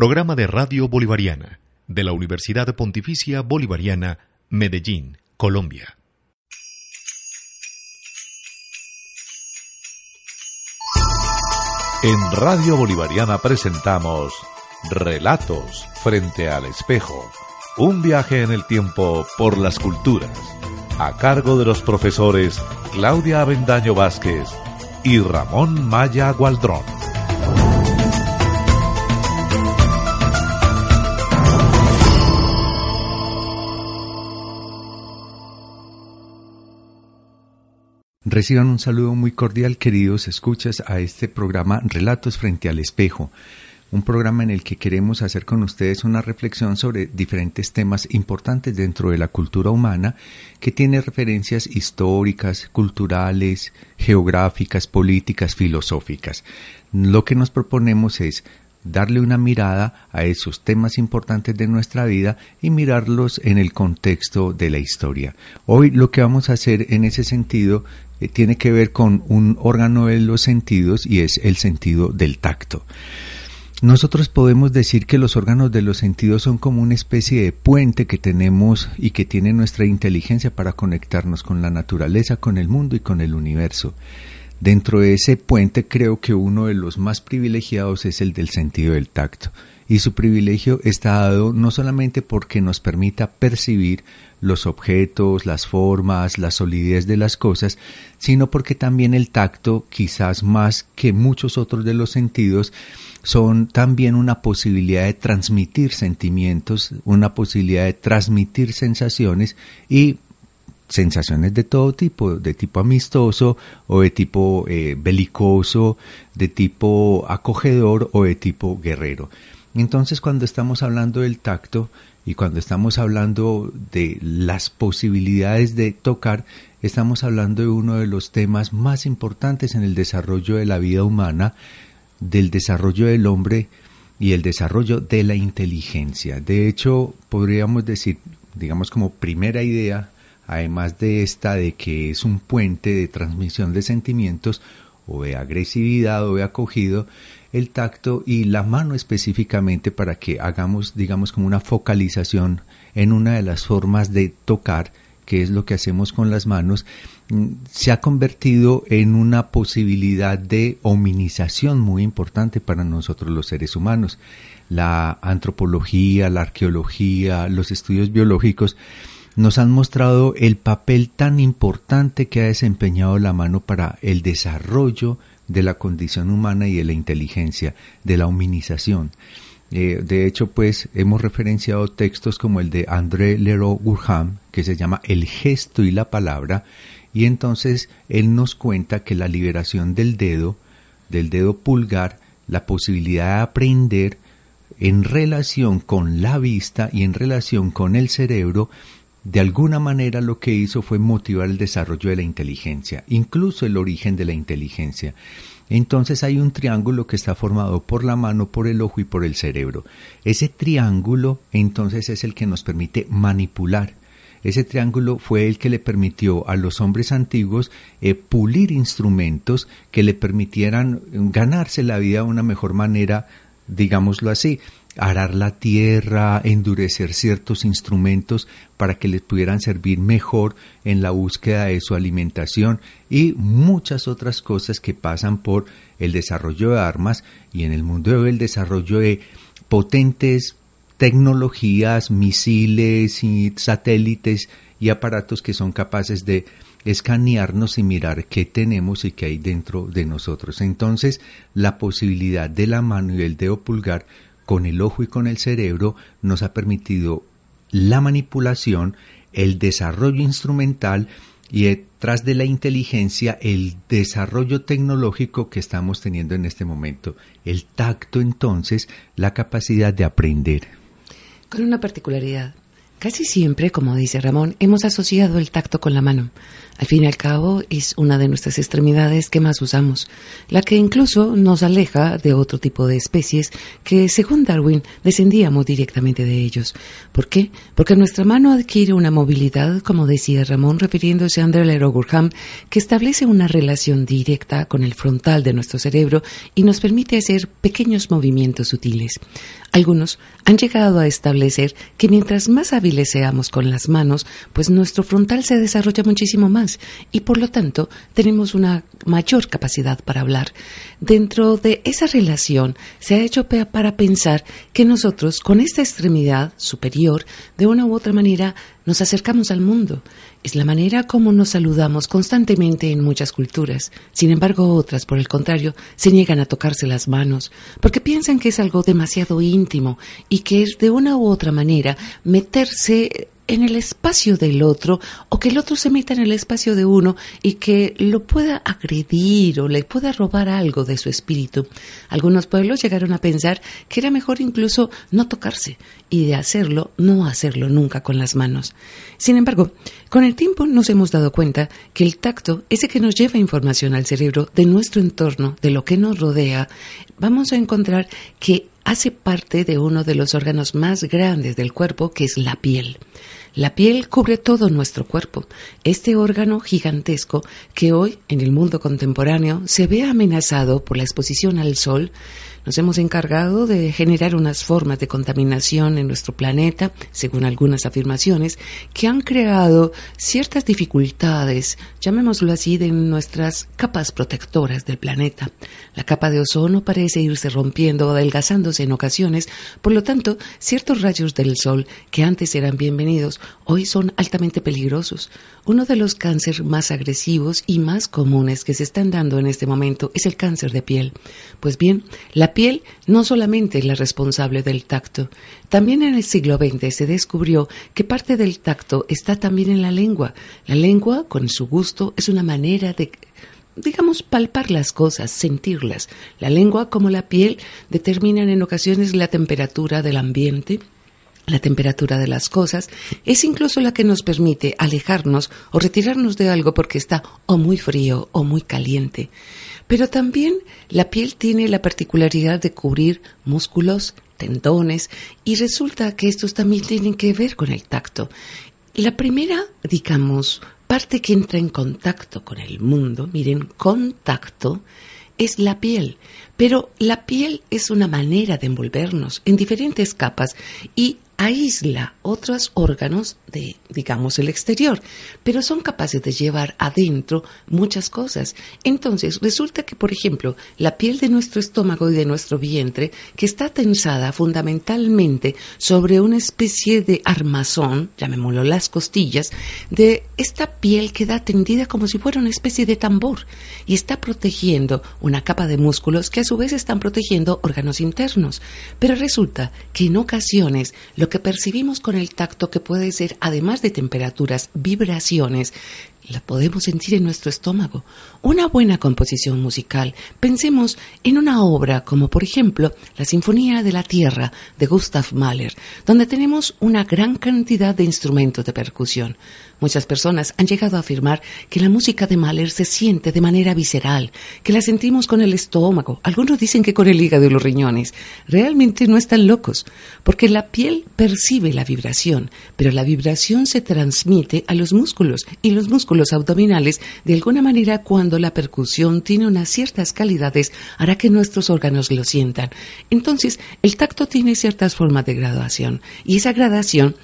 Programa de Radio Bolivariana de la Universidad Pontificia Bolivariana, Medellín, Colombia. En Radio Bolivariana presentamos Relatos frente al espejo. Un viaje en el tiempo por las culturas. A cargo de los profesores Claudia Avendaño Vázquez y Ramón Maya Gualdrón. Reciban un saludo muy cordial, queridos escuchas, a este programa Relatos frente al espejo, un programa en el que queremos hacer con ustedes una reflexión sobre diferentes temas importantes dentro de la cultura humana, que tiene referencias históricas, culturales, geográficas, políticas, filosóficas. Lo que nos proponemos es darle una mirada a esos temas importantes de nuestra vida y mirarlos en el contexto de la historia. Hoy lo que vamos a hacer en ese sentido eh, tiene que ver con un órgano de los sentidos y es el sentido del tacto. Nosotros podemos decir que los órganos de los sentidos son como una especie de puente que tenemos y que tiene nuestra inteligencia para conectarnos con la naturaleza, con el mundo y con el universo. Dentro de ese puente creo que uno de los más privilegiados es el del sentido del tacto. Y su privilegio está dado no solamente porque nos permita percibir los objetos, las formas, la solidez de las cosas, sino porque también el tacto, quizás más que muchos otros de los sentidos, son también una posibilidad de transmitir sentimientos, una posibilidad de transmitir sensaciones y sensaciones de todo tipo, de tipo amistoso o de tipo eh, belicoso, de tipo acogedor o de tipo guerrero. Entonces cuando estamos hablando del tacto y cuando estamos hablando de las posibilidades de tocar, estamos hablando de uno de los temas más importantes en el desarrollo de la vida humana, del desarrollo del hombre y el desarrollo de la inteligencia. De hecho, podríamos decir, digamos como primera idea, además de esta de que es un puente de transmisión de sentimientos o de agresividad o de acogido, el tacto y la mano específicamente para que hagamos, digamos, como una focalización en una de las formas de tocar, que es lo que hacemos con las manos, mm, se ha convertido en una posibilidad de hominización muy importante para nosotros los seres humanos. La antropología, la arqueología, los estudios biológicos nos han mostrado el papel tan importante que ha desempeñado la mano para el desarrollo de la condición humana y de la inteligencia, de la humanización. Eh, de hecho, pues hemos referenciado textos como el de André Leroy-Gurham, que se llama El gesto y la palabra, y entonces él nos cuenta que la liberación del dedo, del dedo pulgar, la posibilidad de aprender en relación con la vista y en relación con el cerebro, de alguna manera lo que hizo fue motivar el desarrollo de la inteligencia, incluso el origen de la inteligencia. Entonces hay un triángulo que está formado por la mano, por el ojo y por el cerebro. Ese triángulo entonces es el que nos permite manipular. Ese triángulo fue el que le permitió a los hombres antiguos eh, pulir instrumentos que le permitieran ganarse la vida de una mejor manera, digámoslo así arar la tierra, endurecer ciertos instrumentos para que les pudieran servir mejor en la búsqueda de su alimentación y muchas otras cosas que pasan por el desarrollo de armas y en el mundo del desarrollo de potentes tecnologías, misiles y satélites y aparatos que son capaces de escanearnos y mirar qué tenemos y qué hay dentro de nosotros. Entonces, la posibilidad de la mano y del dedo pulgar con el ojo y con el cerebro nos ha permitido la manipulación, el desarrollo instrumental y detrás de la inteligencia el desarrollo tecnológico que estamos teniendo en este momento. El tacto entonces, la capacidad de aprender. Con una particularidad. Casi siempre, como dice Ramón, hemos asociado el tacto con la mano. Al fin y al cabo, es una de nuestras extremidades que más usamos, la que incluso nos aleja de otro tipo de especies que, según Darwin, descendíamos directamente de ellos. ¿Por qué? Porque nuestra mano adquiere una movilidad, como decía Ramón, refiriéndose a André Gurham, que establece una relación directa con el frontal de nuestro cerebro y nos permite hacer pequeños movimientos sutiles. Algunos han llegado a establecer que mientras más hábiles seamos con las manos, pues nuestro frontal se desarrolla muchísimo más y por lo tanto tenemos una mayor capacidad para hablar. Dentro de esa relación se ha hecho para pensar que nosotros con esta extremidad superior, de una u otra manera, nos acercamos al mundo. Es la manera como nos saludamos constantemente en muchas culturas. Sin embargo, otras, por el contrario, se niegan a tocarse las manos, porque piensan que es algo demasiado íntimo y que es de una u otra manera meterse en el espacio del otro o que el otro se meta en el espacio de uno y que lo pueda agredir o le pueda robar algo de su espíritu. Algunos pueblos llegaron a pensar que era mejor incluso no tocarse y de hacerlo, no hacerlo nunca con las manos. Sin embargo, con el tiempo nos hemos dado cuenta que el tacto, ese que nos lleva información al cerebro de nuestro entorno, de lo que nos rodea, vamos a encontrar que hace parte de uno de los órganos más grandes del cuerpo, que es la piel. La piel cubre todo nuestro cuerpo, este órgano gigantesco que hoy, en el mundo contemporáneo, se ve amenazado por la exposición al sol, nos hemos encargado de generar unas formas de contaminación en nuestro planeta, según algunas afirmaciones, que han creado ciertas dificultades, llamémoslo así, de nuestras capas protectoras del planeta. La capa de ozono parece irse rompiendo o adelgazándose en ocasiones, por lo tanto, ciertos rayos del sol que antes eran bienvenidos, hoy son altamente peligrosos. Uno de los cánceres más agresivos y más comunes que se están dando en este momento es el cáncer de piel. Pues bien, la piel no solamente es la responsable del tacto, también en el siglo XX se descubrió que parte del tacto está también en la lengua. La lengua, con su gusto, es una manera de digamos, palpar las cosas, sentirlas. La lengua, como la piel, determinan en ocasiones la temperatura del ambiente, la temperatura de las cosas, es incluso la que nos permite alejarnos o retirarnos de algo porque está o muy frío o muy caliente. Pero también la piel tiene la particularidad de cubrir músculos, tendones, y resulta que estos también tienen que ver con el tacto. La primera, digamos, parte que entra en contacto con el mundo, miren, contacto, es la piel. Pero la piel es una manera de envolvernos en diferentes capas y aísla otros órganos de, digamos, el exterior, pero son capaces de llevar adentro muchas cosas. Entonces, resulta que, por ejemplo, la piel de nuestro estómago y de nuestro vientre, que está tensada fundamentalmente sobre una especie de armazón, llamémoslo las costillas, de esta piel queda tendida como si fuera una especie de tambor y está protegiendo una capa de músculos que a su vez están protegiendo órganos internos. Pero resulta que en ocasiones lo que percibimos con el tacto, que puede ser, además de temperaturas, vibraciones, la podemos sentir en nuestro estómago. Una buena composición musical. Pensemos en una obra como por ejemplo la Sinfonía de la Tierra de Gustav Mahler, donde tenemos una gran cantidad de instrumentos de percusión. Muchas personas han llegado a afirmar que la música de Mahler se siente de manera visceral, que la sentimos con el estómago, algunos dicen que con el hígado y los riñones. Realmente no están locos, porque la piel percibe la vibración, pero la vibración se transmite a los músculos y los músculos abdominales, de alguna manera cuando la percusión tiene unas ciertas calidades, hará que nuestros órganos lo sientan. Entonces, el tacto tiene ciertas formas de graduación y esa gradación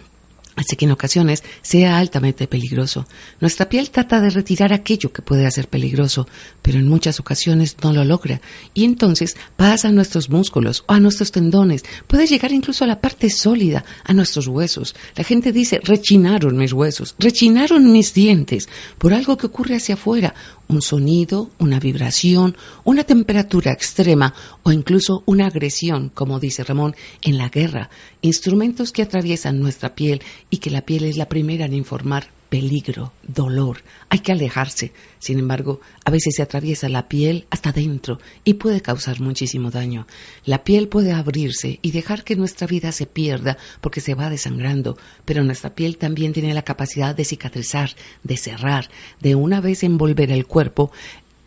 Así que en ocasiones sea altamente peligroso. Nuestra piel trata de retirar aquello que puede hacer peligroso, pero en muchas ocasiones no lo logra. Y entonces pasa a nuestros músculos o a nuestros tendones. Puede llegar incluso a la parte sólida, a nuestros huesos. La gente dice, rechinaron mis huesos, rechinaron mis dientes, por algo que ocurre hacia afuera, un sonido, una vibración, una temperatura extrema o incluso una agresión, como dice Ramón, en la guerra, instrumentos que atraviesan nuestra piel y que la piel es la primera en informar peligro, dolor, hay que alejarse. Sin embargo, a veces se atraviesa la piel hasta dentro y puede causar muchísimo daño. La piel puede abrirse y dejar que nuestra vida se pierda porque se va desangrando, pero nuestra piel también tiene la capacidad de cicatrizar, de cerrar, de una vez envolver el cuerpo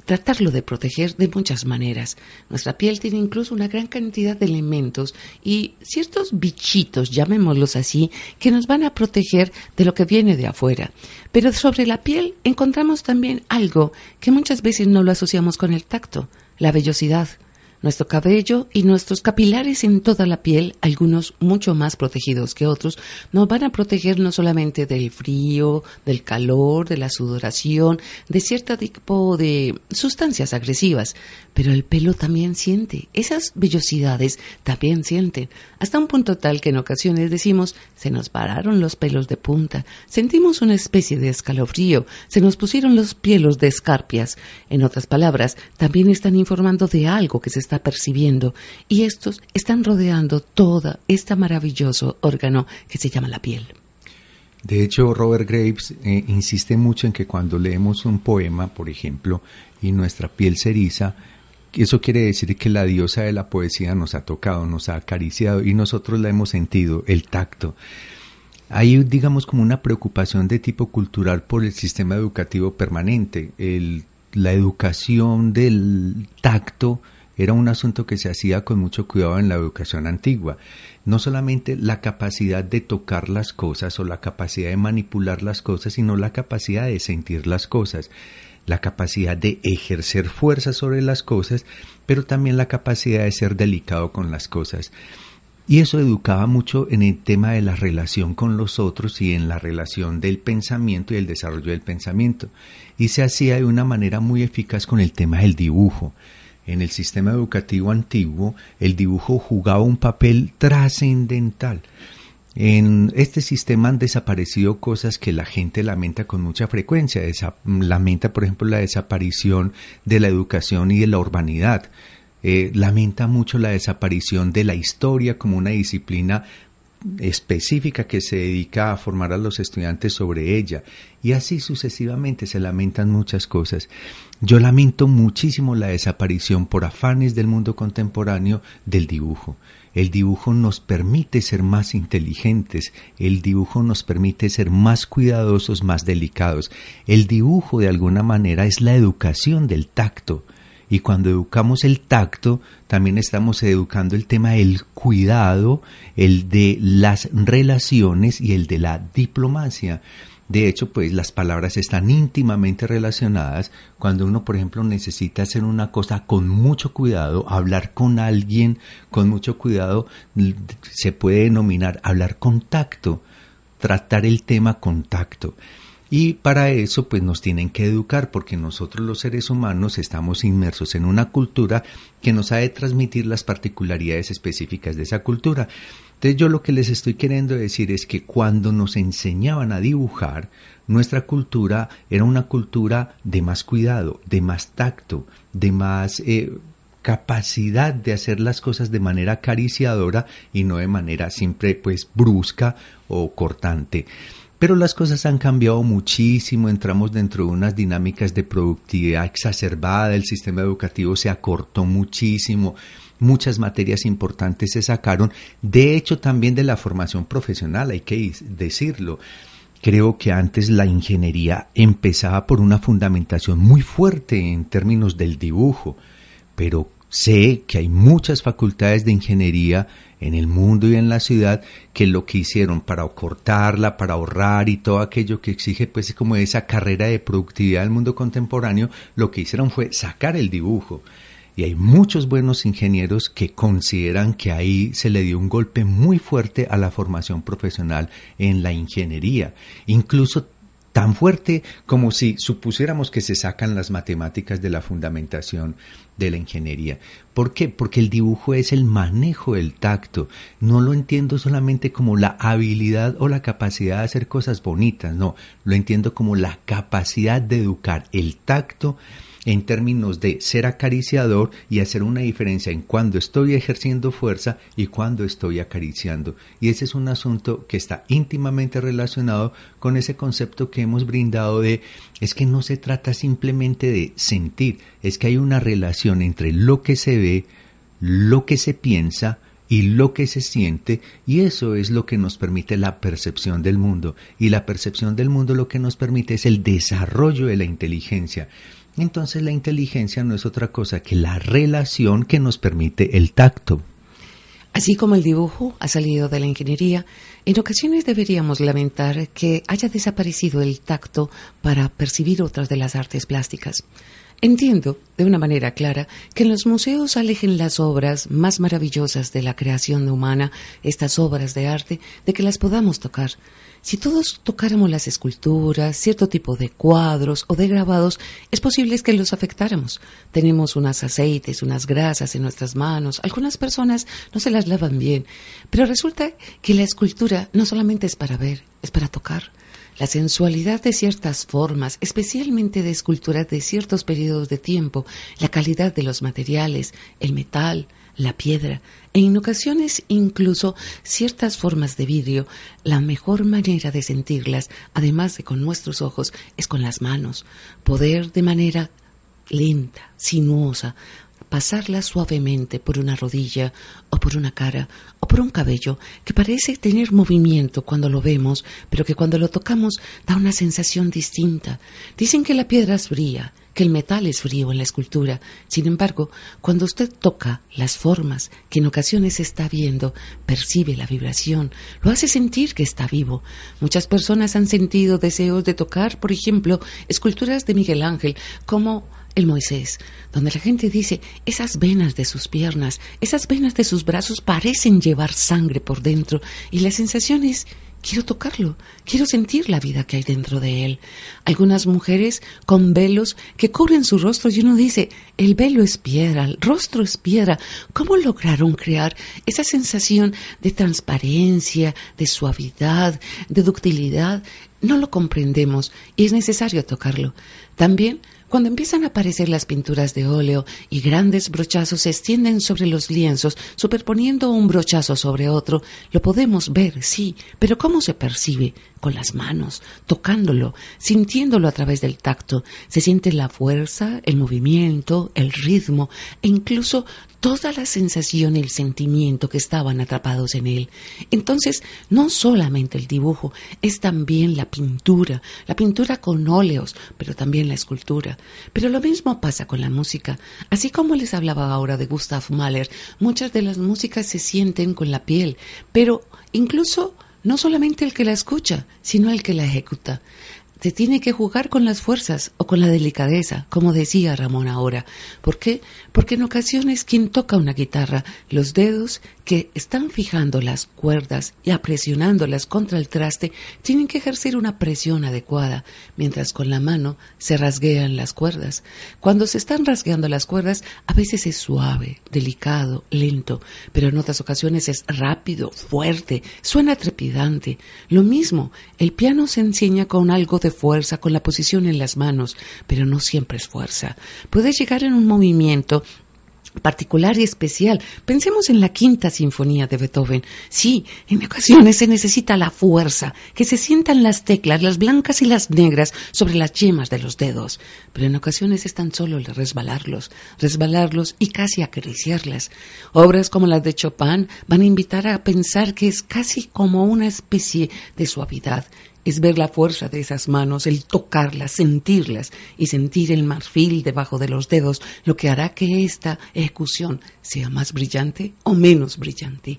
tratarlo de proteger de muchas maneras. Nuestra piel tiene incluso una gran cantidad de elementos y ciertos bichitos, llamémoslos así, que nos van a proteger de lo que viene de afuera. Pero sobre la piel encontramos también algo que muchas veces no lo asociamos con el tacto, la vellosidad nuestro cabello y nuestros capilares en toda la piel, algunos mucho más protegidos que otros, nos van a proteger no solamente del frío, del calor, de la sudoración, de cierto tipo de sustancias agresivas, pero el pelo también siente, esas vellosidades también sienten, hasta un punto tal que en ocasiones decimos se nos pararon los pelos de punta, sentimos una especie de escalofrío, se nos pusieron los pielos de escarpias. En otras palabras, también están informando de algo que se está percibiendo. Y estos están rodeando todo este maravilloso órgano que se llama la piel. De hecho, Robert Graves eh, insiste mucho en que cuando leemos un poema, por ejemplo, y nuestra piel se eriza, eso quiere decir que la diosa de la poesía nos ha tocado, nos ha acariciado y nosotros la hemos sentido, el tacto. Hay, digamos, como una preocupación de tipo cultural por el sistema educativo permanente. la educación del tacto era un asunto que se hacía con mucho cuidado en la educación antigua. No solamente la capacidad de tocar las cosas o la capacidad de manipular las cosas, sino la capacidad de sentir las cosas, la capacidad de ejercer fuerza sobre las cosas, pero también la capacidad de ser delicado con las cosas. Y eso educaba mucho en el tema de la relación con los otros y en la relación del pensamiento y el desarrollo del pensamiento. Y se hacía de una manera muy eficaz con el tema del dibujo en el sistema educativo antiguo, el dibujo jugaba un papel trascendental. En este sistema han desaparecido cosas que la gente lamenta con mucha frecuencia. lamenta, por ejemplo, la desaparición de la educación y de la urbanidad. Eh, lamenta mucho la desaparición de la historia como una disciplina específica que se dedica a formar a los estudiantes sobre ella. Y así sucesivamente se lamentan muchas cosas. Yo lamento muchísimo la desaparición por afanes del mundo contemporáneo del dibujo. El dibujo nos permite ser más inteligentes, el dibujo nos permite ser más cuidadosos, más delicados. El dibujo de alguna manera es la educación del tacto. Y cuando educamos el tacto, también estamos educando el tema del cuidado, el de las relaciones y el de la diplomacia. De hecho, pues las palabras están íntimamente relacionadas. Cuando uno, por ejemplo, necesita hacer una cosa con mucho cuidado, hablar con alguien con mucho cuidado, se puede denominar hablar con tacto, tratar el tema con tacto. Y para eso pues nos tienen que educar porque nosotros los seres humanos estamos inmersos en una cultura que nos ha de transmitir las particularidades específicas de esa cultura. Entonces yo lo que les estoy queriendo decir es que cuando nos enseñaban a dibujar, nuestra cultura era una cultura de más cuidado, de más tacto, de más eh, capacidad de hacer las cosas de manera acariciadora y no de manera siempre pues brusca o cortante. Pero las cosas han cambiado muchísimo, entramos dentro de unas dinámicas de productividad exacerbada, el sistema educativo se acortó muchísimo, muchas materias importantes se sacaron, de hecho también de la formación profesional, hay que decirlo. Creo que antes la ingeniería empezaba por una fundamentación muy fuerte en términos del dibujo, pero sé que hay muchas facultades de ingeniería en el mundo y en la ciudad que lo que hicieron para cortarla, para ahorrar y todo aquello que exige pues como esa carrera de productividad del mundo contemporáneo, lo que hicieron fue sacar el dibujo. Y hay muchos buenos ingenieros que consideran que ahí se le dio un golpe muy fuerte a la formación profesional en la ingeniería. Incluso tan fuerte como si supusiéramos que se sacan las matemáticas de la fundamentación de la ingeniería. ¿Por qué? Porque el dibujo es el manejo del tacto. No lo entiendo solamente como la habilidad o la capacidad de hacer cosas bonitas, no, lo entiendo como la capacidad de educar el tacto en términos de ser acariciador y hacer una diferencia en cuando estoy ejerciendo fuerza y cuando estoy acariciando. Y ese es un asunto que está íntimamente relacionado con ese concepto que hemos brindado de es que no se trata simplemente de sentir, es que hay una relación entre lo que se ve, lo que se piensa, y lo que se siente, y eso es lo que nos permite la percepción del mundo. Y la percepción del mundo lo que nos permite es el desarrollo de la inteligencia. Entonces la inteligencia no es otra cosa que la relación que nos permite el tacto. Así como el dibujo ha salido de la ingeniería, en ocasiones deberíamos lamentar que haya desaparecido el tacto para percibir otras de las artes plásticas. Entiendo, de una manera clara, que en los museos alejen las obras más maravillosas de la creación humana, estas obras de arte, de que las podamos tocar. Si todos tocáramos las esculturas, cierto tipo de cuadros o de grabados, es posible que los afectáramos. Tenemos unos aceites, unas grasas en nuestras manos, algunas personas no se las lavan bien, pero resulta que la escultura no solamente es para ver, es para tocar. La sensualidad de ciertas formas, especialmente de esculturas de ciertos periodos de tiempo, la calidad de los materiales, el metal, la piedra, e en ocasiones incluso ciertas formas de vidrio, la mejor manera de sentirlas, además de con nuestros ojos, es con las manos, poder de manera lenta, sinuosa, pasarla suavemente por una rodilla o por una cara o por un cabello que parece tener movimiento cuando lo vemos, pero que cuando lo tocamos da una sensación distinta. Dicen que la piedra es fría, que el metal es frío en la escultura. Sin embargo, cuando usted toca las formas que en ocasiones está viendo, percibe la vibración, lo hace sentir que está vivo. Muchas personas han sentido deseos de tocar, por ejemplo, esculturas de Miguel Ángel, como el Moisés, donde la gente dice, esas venas de sus piernas, esas venas de sus brazos parecen llevar sangre por dentro y la sensación es, quiero tocarlo, quiero sentir la vida que hay dentro de él. Algunas mujeres con velos que cubren su rostro y uno dice, el velo es piedra, el rostro es piedra. ¿Cómo lograron crear esa sensación de transparencia, de suavidad, de ductilidad? No lo comprendemos y es necesario tocarlo. También cuando empiezan a aparecer las pinturas de óleo y grandes brochazos se extienden sobre los lienzos, superponiendo un brochazo sobre otro, lo podemos ver, sí, pero ¿cómo se percibe? Con las manos, tocándolo, sintiéndolo a través del tacto. Se siente la fuerza, el movimiento, el ritmo e incluso toda la sensación y el sentimiento que estaban atrapados en él. Entonces, no solamente el dibujo, es también la pintura, la pintura con óleos, pero también la escultura. Pero lo mismo pasa con la música. Así como les hablaba ahora de Gustav Mahler, muchas de las músicas se sienten con la piel, pero incluso no solamente el que la escucha, sino el que la ejecuta se tiene que jugar con las fuerzas o con la delicadeza, como decía Ramón ahora. ¿Por qué? Porque en ocasiones quien toca una guitarra, los dedos que están fijando las cuerdas y apresionándolas contra el traste, tienen que ejercer una presión adecuada, mientras con la mano se rasguean las cuerdas. Cuando se están rasgueando las cuerdas, a veces es suave, delicado, lento, pero en otras ocasiones es rápido, fuerte, suena trepidante. Lo mismo, el piano se enseña con algo de fuerza con la posición en las manos, pero no siempre es fuerza. Puede llegar en un movimiento particular y especial. Pensemos en la quinta sinfonía de Beethoven. Sí, en ocasiones se necesita la fuerza, que se sientan las teclas, las blancas y las negras, sobre las yemas de los dedos. Pero en ocasiones es tan solo el resbalarlos, resbalarlos y casi acariciarlas. Obras como las de Chopin van a invitar a pensar que es casi como una especie de suavidad es ver la fuerza de esas manos, el tocarlas, sentirlas y sentir el marfil debajo de los dedos, lo que hará que esta ejecución sea más brillante o menos brillante.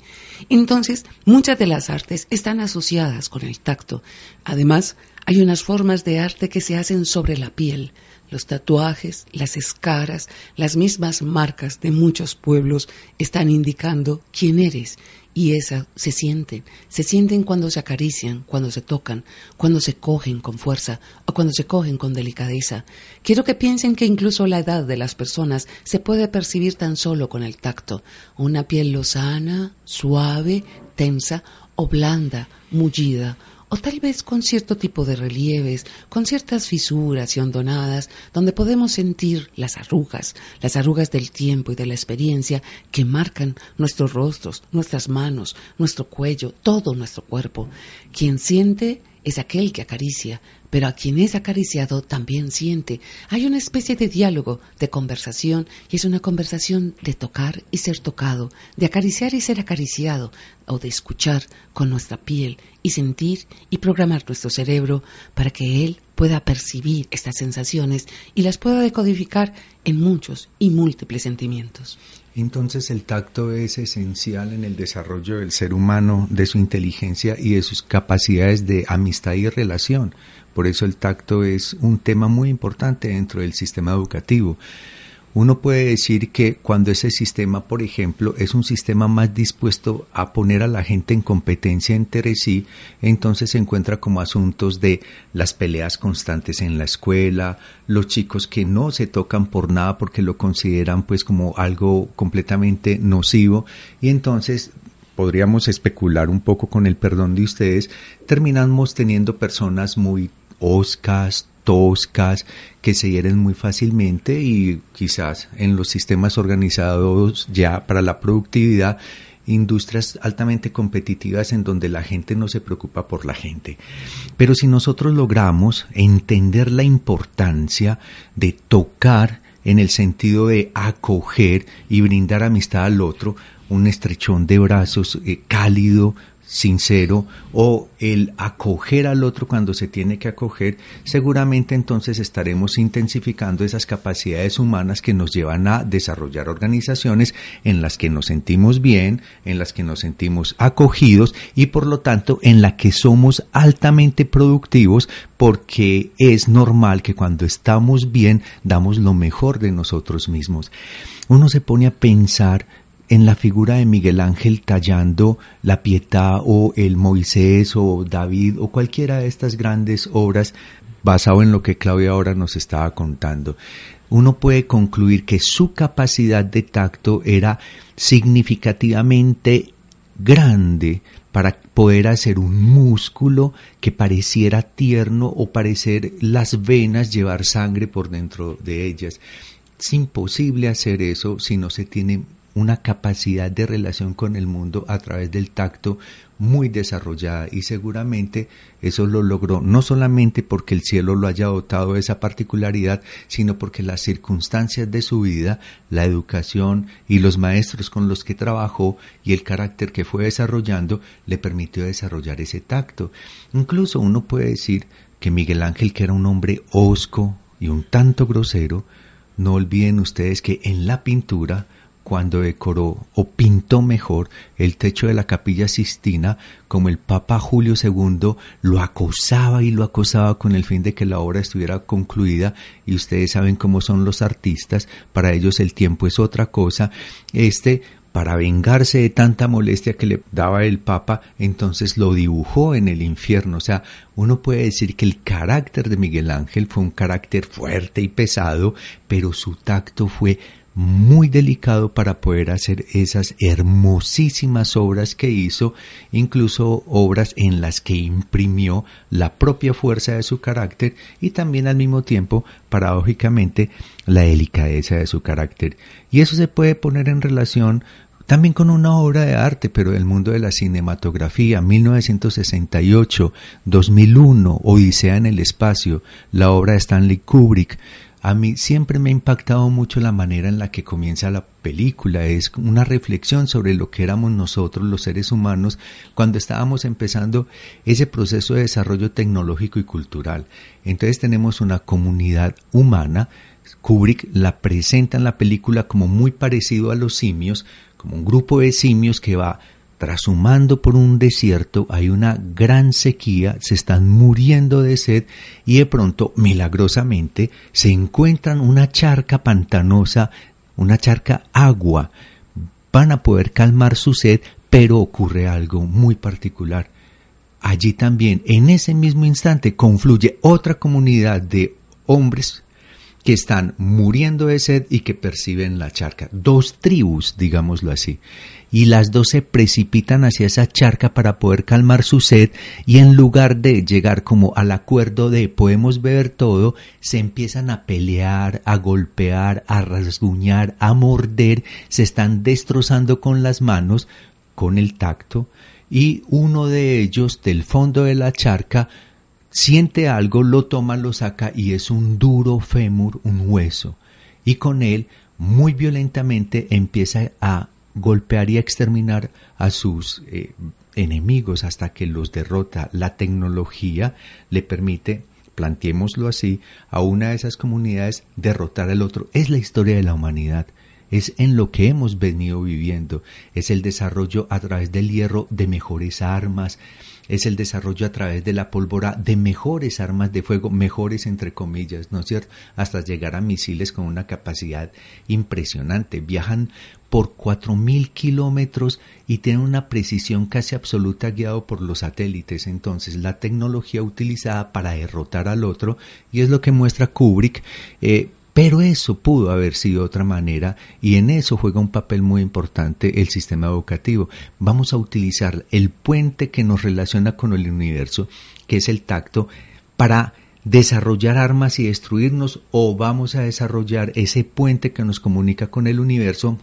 Entonces, muchas de las artes están asociadas con el tacto. Además, hay unas formas de arte que se hacen sobre la piel. Los tatuajes, las escaras, las mismas marcas de muchos pueblos están indicando quién eres y esa se sienten, se sienten cuando se acarician, cuando se tocan, cuando se cogen con fuerza o cuando se cogen con delicadeza. Quiero que piensen que incluso la edad de las personas se puede percibir tan solo con el tacto, una piel lozana, suave, tensa o blanda, mullida o tal vez con cierto tipo de relieves, con ciertas fisuras y hondonadas, donde podemos sentir las arrugas, las arrugas del tiempo y de la experiencia que marcan nuestros rostros, nuestras manos, nuestro cuello, todo nuestro cuerpo. Quien siente es aquel que acaricia, pero a quien es acariciado también siente. Hay una especie de diálogo, de conversación, y es una conversación de tocar y ser tocado, de acariciar y ser acariciado, o de escuchar con nuestra piel y sentir y programar nuestro cerebro para que él pueda percibir estas sensaciones y las pueda decodificar en muchos y múltiples sentimientos. Entonces el tacto es esencial en el desarrollo del ser humano, de su inteligencia y de sus capacidades de amistad y relación. Por eso el tacto es un tema muy importante dentro del sistema educativo. Uno puede decir que cuando ese sistema, por ejemplo, es un sistema más dispuesto a poner a la gente en competencia entre sí, entonces se encuentra como asuntos de las peleas constantes en la escuela, los chicos que no se tocan por nada porque lo consideran pues como algo completamente nocivo y entonces podríamos especular un poco con el perdón de ustedes, terminamos teniendo personas muy oscas, toscas, que se hieren muy fácilmente y quizás en los sistemas organizados ya para la productividad, industrias altamente competitivas en donde la gente no se preocupa por la gente. Pero si nosotros logramos entender la importancia de tocar en el sentido de acoger y brindar amistad al otro, un estrechón de brazos eh, cálido, sincero o el acoger al otro cuando se tiene que acoger, seguramente entonces estaremos intensificando esas capacidades humanas que nos llevan a desarrollar organizaciones en las que nos sentimos bien, en las que nos sentimos acogidos y por lo tanto en la que somos altamente productivos porque es normal que cuando estamos bien damos lo mejor de nosotros mismos. Uno se pone a pensar en la figura de Miguel Ángel tallando la Pietà o el Moisés o David o cualquiera de estas grandes obras basado en lo que Claudia ahora nos estaba contando. Uno puede concluir que su capacidad de tacto era significativamente grande para poder hacer un músculo que pareciera tierno o parecer las venas llevar sangre por dentro de ellas. Es imposible hacer eso si no se tiene una capacidad de relación con el mundo a través del tacto muy desarrollada y seguramente eso lo logró no solamente porque el cielo lo haya dotado de esa particularidad, sino porque las circunstancias de su vida, la educación y los maestros con los que trabajó y el carácter que fue desarrollando le permitió desarrollar ese tacto. Incluso uno puede decir que Miguel Ángel, que era un hombre hosco y un tanto grosero, no olviden ustedes que en la pintura cuando decoró o pintó mejor el techo de la capilla Sistina, como el Papa Julio II lo acosaba y lo acosaba con el fin de que la obra estuviera concluida, y ustedes saben cómo son los artistas, para ellos el tiempo es otra cosa, este para vengarse de tanta molestia que le daba el Papa, entonces lo dibujó en el infierno. O sea, uno puede decir que el carácter de Miguel Ángel fue un carácter fuerte y pesado, pero su tacto fue muy delicado para poder hacer esas hermosísimas obras que hizo, incluso obras en las que imprimió la propia fuerza de su carácter y también al mismo tiempo, paradójicamente, la delicadeza de su carácter. Y eso se puede poner en relación también con una obra de arte, pero del mundo de la cinematografía, 1968, 2001, Odisea en el espacio, la obra de Stanley Kubrick, a mí siempre me ha impactado mucho la manera en la que comienza la película. Es una reflexión sobre lo que éramos nosotros los seres humanos cuando estábamos empezando ese proceso de desarrollo tecnológico y cultural. Entonces tenemos una comunidad humana. Kubrick la presenta en la película como muy parecido a los simios, como un grupo de simios que va trashumando por un desierto, hay una gran sequía, se están muriendo de sed y de pronto, milagrosamente, se encuentran una charca pantanosa, una charca agua. Van a poder calmar su sed, pero ocurre algo muy particular. Allí también, en ese mismo instante, confluye otra comunidad de hombres que están muriendo de sed y que perciben la charca. Dos tribus, digámoslo así. Y las dos se precipitan hacia esa charca para poder calmar su sed y en lugar de llegar como al acuerdo de podemos beber todo, se empiezan a pelear, a golpear, a rasguñar, a morder, se están destrozando con las manos, con el tacto, y uno de ellos del fondo de la charca siente algo, lo toma, lo saca y es un duro fémur, un hueso. Y con él, muy violentamente, empieza a golpear y a exterminar a sus eh, enemigos hasta que los derrota. La tecnología le permite, planteémoslo así, a una de esas comunidades derrotar al otro. Es la historia de la humanidad es en lo que hemos venido viviendo, es el desarrollo a través del hierro de mejores armas, es el desarrollo a través de la pólvora de mejores armas de fuego, mejores entre comillas, ¿no es cierto? Hasta llegar a misiles con una capacidad impresionante. Viajan por 4.000 kilómetros y tienen una precisión casi absoluta guiado por los satélites. Entonces, la tecnología utilizada para derrotar al otro, y es lo que muestra Kubrick, eh, pero eso pudo haber sido otra manera y en eso juega un papel muy importante el sistema educativo. Vamos a utilizar el puente que nos relaciona con el universo, que es el tacto, para desarrollar armas y destruirnos o vamos a desarrollar ese puente que nos comunica con el universo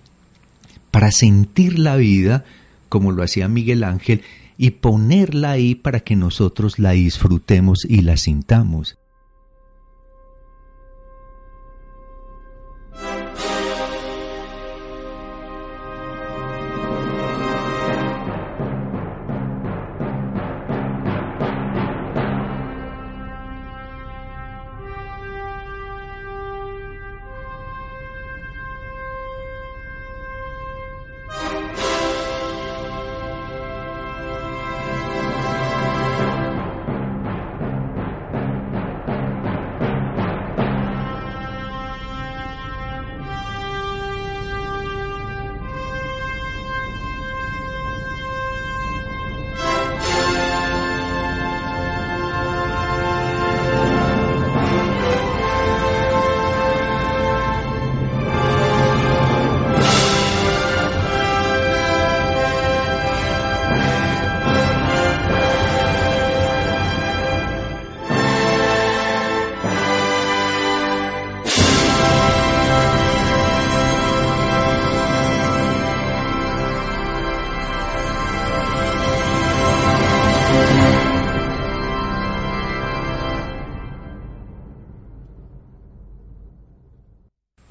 para sentir la vida como lo hacía Miguel Ángel y ponerla ahí para que nosotros la disfrutemos y la sintamos.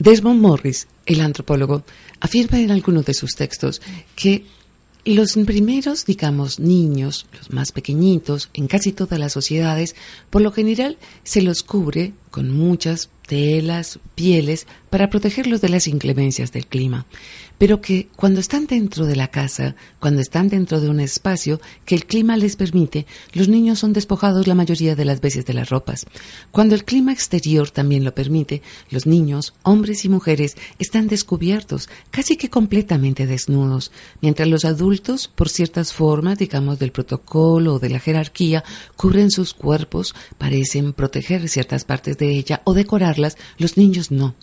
Desmond Morris, el antropólogo, afirma en algunos de sus textos que los primeros, digamos, niños, los más pequeñitos, en casi todas las sociedades, por lo general se los cubre con muchas telas, pieles, para protegerlos de las inclemencias del clima pero que cuando están dentro de la casa, cuando están dentro de un espacio que el clima les permite, los niños son despojados la mayoría de las veces de las ropas. Cuando el clima exterior también lo permite, los niños, hombres y mujeres, están descubiertos, casi que completamente desnudos, mientras los adultos, por ciertas formas, digamos, del protocolo o de la jerarquía, cubren sus cuerpos, parecen proteger ciertas partes de ella o los niños no.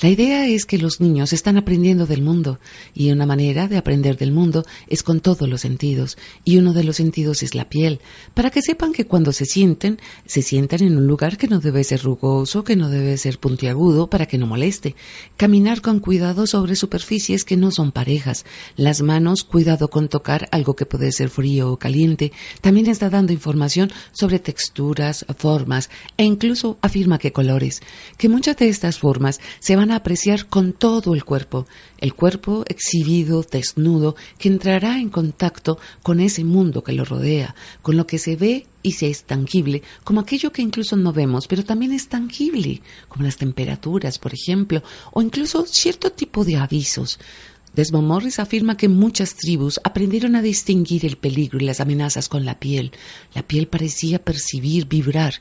La idea es que los niños están aprendiendo del mundo y una manera de aprender del mundo es con todos los sentidos y uno de los sentidos es la piel, para que sepan que cuando se sienten, se sientan en un lugar que no debe ser rugoso, que no debe ser puntiagudo para que no moleste. Caminar con cuidado sobre superficies que no son parejas. Las manos, cuidado con tocar algo que puede ser frío o caliente. También está dando información sobre texturas, formas e incluso afirma que colores, que muchas de estas formas se van a apreciar con todo el cuerpo, el cuerpo exhibido, desnudo, que entrará en contacto con ese mundo que lo rodea, con lo que se ve y se es tangible, como aquello que incluso no vemos, pero también es tangible, como las temperaturas, por ejemplo, o incluso cierto tipo de avisos Desmond Morris afirma que muchas tribus aprendieron a distinguir el peligro y las amenazas con la piel. La piel parecía percibir, vibrar.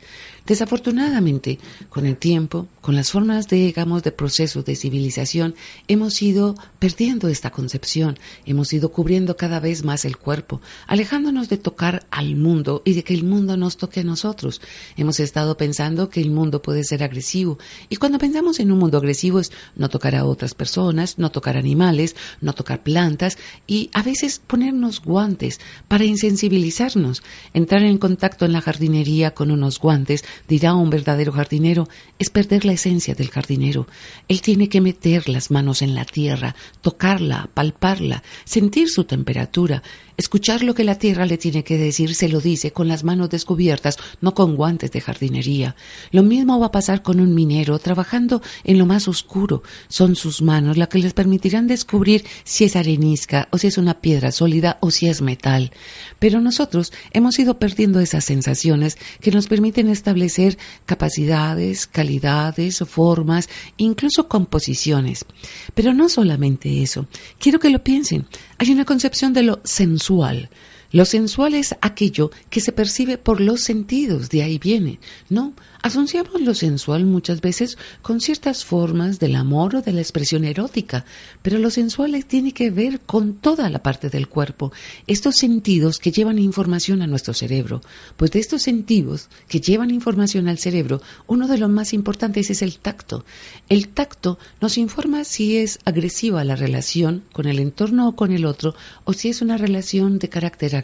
Desafortunadamente, con el tiempo, con las formas de, digamos, de proceso de civilización, hemos ido perdiendo esta concepción, hemos ido cubriendo cada vez más el cuerpo, alejándonos de tocar al mundo y de que el mundo nos toque a nosotros. Hemos estado pensando que el mundo puede ser agresivo y cuando pensamos en un mundo agresivo es no tocar a otras personas, no tocar animales, no tocar plantas y a veces ponernos guantes para insensibilizarnos, entrar en contacto en la jardinería con unos guantes dirá un verdadero jardinero, es perder la esencia del jardinero. Él tiene que meter las manos en la tierra, tocarla, palparla, sentir su temperatura, Escuchar lo que la tierra le tiene que decir se lo dice con las manos descubiertas, no con guantes de jardinería. Lo mismo va a pasar con un minero trabajando en lo más oscuro. Son sus manos las que les permitirán descubrir si es arenisca o si es una piedra sólida o si es metal. Pero nosotros hemos ido perdiendo esas sensaciones que nos permiten establecer capacidades, calidades, formas, incluso composiciones. Pero no solamente eso. Quiero que lo piensen. Hay una concepción de lo sensual. Lo sensual es aquello que se percibe por los sentidos, de ahí viene. No, asociamos lo sensual muchas veces con ciertas formas del amor o de la expresión erótica, pero lo sensual tiene que ver con toda la parte del cuerpo, estos sentidos que llevan información a nuestro cerebro. Pues de estos sentidos que llevan información al cerebro, uno de los más importantes es el tacto. El tacto nos informa si es agresiva la relación con el entorno o con el otro, o si es una relación de carácter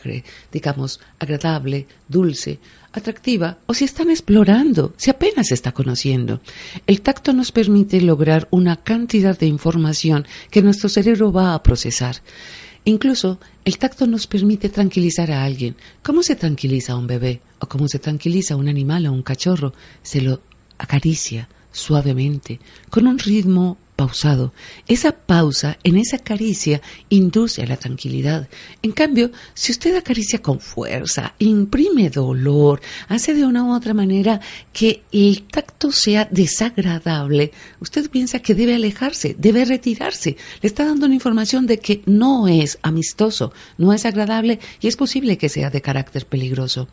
digamos, agradable, dulce, atractiva, o si están explorando, si apenas se está conociendo. El tacto nos permite lograr una cantidad de información que nuestro cerebro va a procesar. Incluso el tacto nos permite tranquilizar a alguien. ¿Cómo se tranquiliza a un bebé? ¿O cómo se tranquiliza a un animal o un cachorro? Se lo acaricia suavemente, con un ritmo pausado. Esa pausa en esa caricia induce a la tranquilidad. En cambio, si usted acaricia con fuerza, imprime dolor, hace de una u otra manera que el tacto sea desagradable, usted piensa que debe alejarse, debe retirarse. Le está dando una información de que no es amistoso, no es agradable y es posible que sea de carácter peligroso.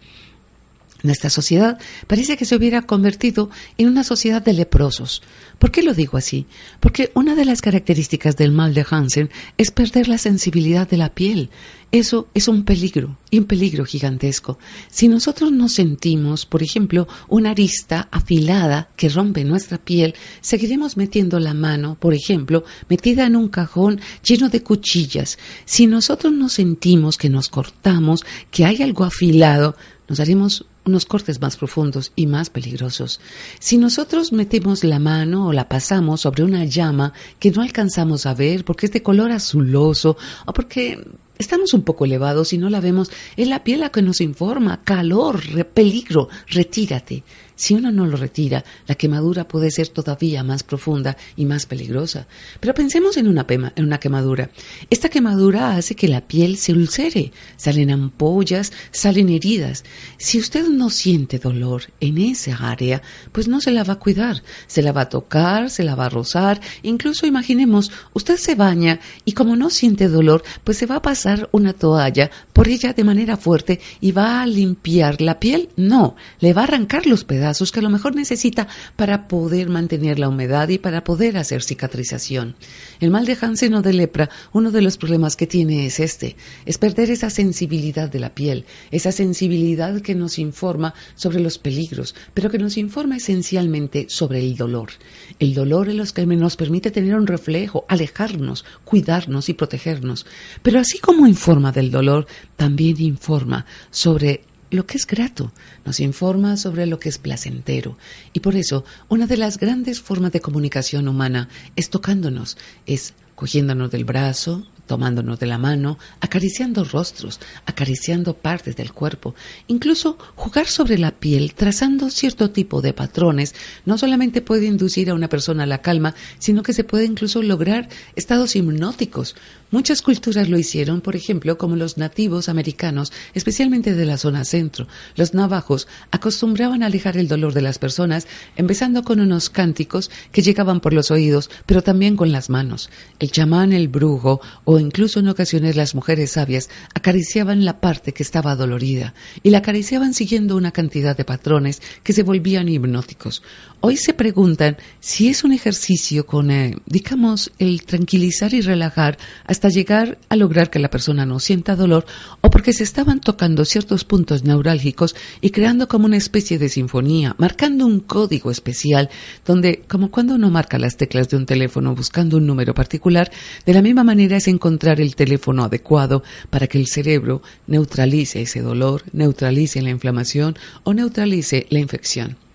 Nuestra sociedad parece que se hubiera convertido en una sociedad de leprosos. ¿Por qué lo digo así? Porque una de las características del mal de Hansen es perder la sensibilidad de la piel. Eso es un peligro, un peligro gigantesco. Si nosotros no sentimos, por ejemplo, una arista afilada que rompe nuestra piel, seguiremos metiendo la mano, por ejemplo, metida en un cajón lleno de cuchillas. Si nosotros no sentimos que nos cortamos, que hay algo afilado, nos haremos unos cortes más profundos y más peligrosos. Si nosotros metemos la mano o la pasamos sobre una llama que no alcanzamos a ver porque es de color azuloso o porque estamos un poco elevados y no la vemos, es la piel la que nos informa, calor, peligro, retírate. Si uno no lo retira, la quemadura puede ser todavía más profunda y más peligrosa. Pero pensemos en una, en una quemadura. Esta quemadura hace que la piel se ulcere, salen ampollas, salen heridas. Si usted no siente dolor en esa área, pues no se la va a cuidar, se la va a tocar, se la va a rozar, incluso imaginemos, usted se baña y como no siente dolor, pues se va a pasar una toalla por ella de manera fuerte y va a limpiar la piel. No, le va a arrancar los pedazos que a lo mejor necesita para poder mantener la humedad y para poder hacer cicatrización. El mal de Hansen o de lepra, uno de los problemas que tiene es este, es perder esa sensibilidad de la piel, esa sensibilidad que nos informa sobre los peligros, pero que nos informa esencialmente sobre el dolor. El dolor es lo que nos permite tener un reflejo, alejarnos, cuidarnos y protegernos. Pero así como informa del dolor, también informa sobre lo que es grato, nos informa sobre lo que es placentero. Y por eso, una de las grandes formas de comunicación humana es tocándonos, es cogiéndonos del brazo, tomándonos de la mano, acariciando rostros, acariciando partes del cuerpo, incluso jugar sobre la piel, trazando cierto tipo de patrones, no solamente puede inducir a una persona a la calma, sino que se puede incluso lograr estados hipnóticos. Muchas culturas lo hicieron, por ejemplo, como los nativos americanos, especialmente de la zona centro. Los navajos acostumbraban a alejar el dolor de las personas, empezando con unos cánticos que llegaban por los oídos, pero también con las manos. El chamán, el brujo, o incluso en ocasiones las mujeres sabias, acariciaban la parte que estaba dolorida, y la acariciaban siguiendo una cantidad de patrones que se volvían hipnóticos. Hoy se preguntan si es un ejercicio con, eh, digamos, el tranquilizar y relajar hasta llegar a lograr que la persona no sienta dolor o porque se estaban tocando ciertos puntos neurálgicos y creando como una especie de sinfonía, marcando un código especial donde, como cuando uno marca las teclas de un teléfono buscando un número particular, de la misma manera es encontrar el teléfono adecuado para que el cerebro neutralice ese dolor, neutralice la inflamación o neutralice la infección.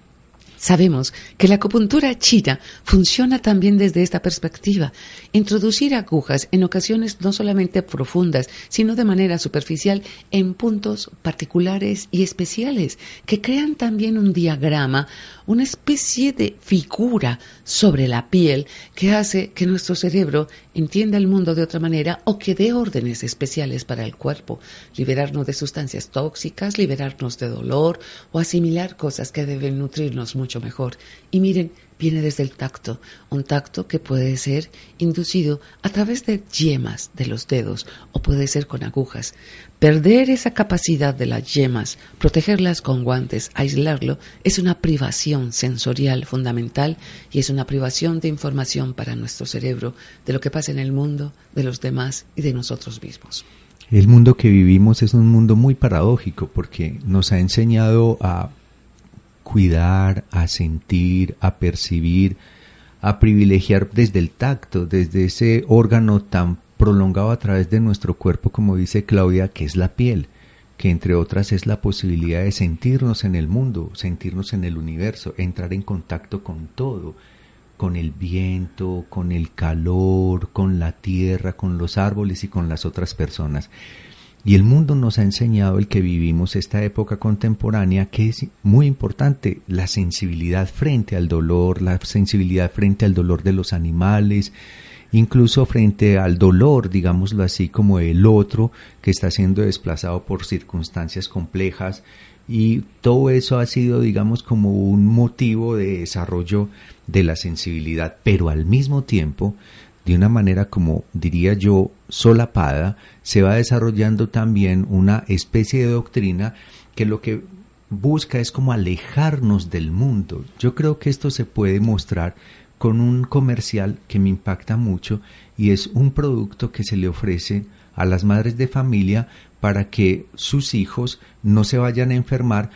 Sabemos que la acupuntura china funciona también desde esta perspectiva. Introducir agujas en ocasiones no solamente profundas, sino de manera superficial en puntos particulares y especiales que crean también un diagrama, una especie de figura sobre la piel que hace que nuestro cerebro entienda el mundo de otra manera o que dé órdenes especiales para el cuerpo, liberarnos de sustancias tóxicas, liberarnos de dolor o asimilar cosas que deben nutrirnos mucho mejor. Y miren, viene desde el tacto, un tacto que puede ser inducido a través de yemas de los dedos o puede ser con agujas. Perder esa capacidad de las yemas, protegerlas con guantes, aislarlo, es una privación sensorial fundamental y es una privación de información para nuestro cerebro de lo que pasa en el mundo, de los demás y de nosotros mismos. El mundo que vivimos es un mundo muy paradójico porque nos ha enseñado a cuidar, a sentir, a percibir, a privilegiar desde el tacto, desde ese órgano tan prolongado a través de nuestro cuerpo, como dice Claudia, que es la piel, que entre otras es la posibilidad de sentirnos en el mundo, sentirnos en el universo, entrar en contacto con todo, con el viento, con el calor, con la tierra, con los árboles y con las otras personas. Y el mundo nos ha enseñado el que vivimos esta época contemporánea que es muy importante, la sensibilidad frente al dolor, la sensibilidad frente al dolor de los animales, incluso frente al dolor, digámoslo así, como el otro que está siendo desplazado por circunstancias complejas. Y todo eso ha sido, digamos, como un motivo de desarrollo de la sensibilidad, pero al mismo tiempo de una manera como diría yo solapada, se va desarrollando también una especie de doctrina que lo que busca es como alejarnos del mundo. Yo creo que esto se puede mostrar con un comercial que me impacta mucho y es un producto que se le ofrece a las madres de familia para que sus hijos no se vayan a enfermar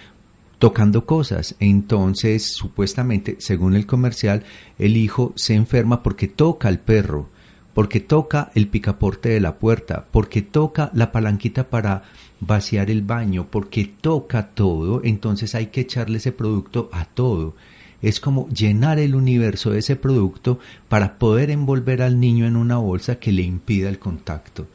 tocando cosas. Entonces, supuestamente, según el comercial, el hijo se enferma porque toca al perro, porque toca el picaporte de la puerta, porque toca la palanquita para vaciar el baño, porque toca todo, entonces hay que echarle ese producto a todo. Es como llenar el universo de ese producto para poder envolver al niño en una bolsa que le impida el contacto.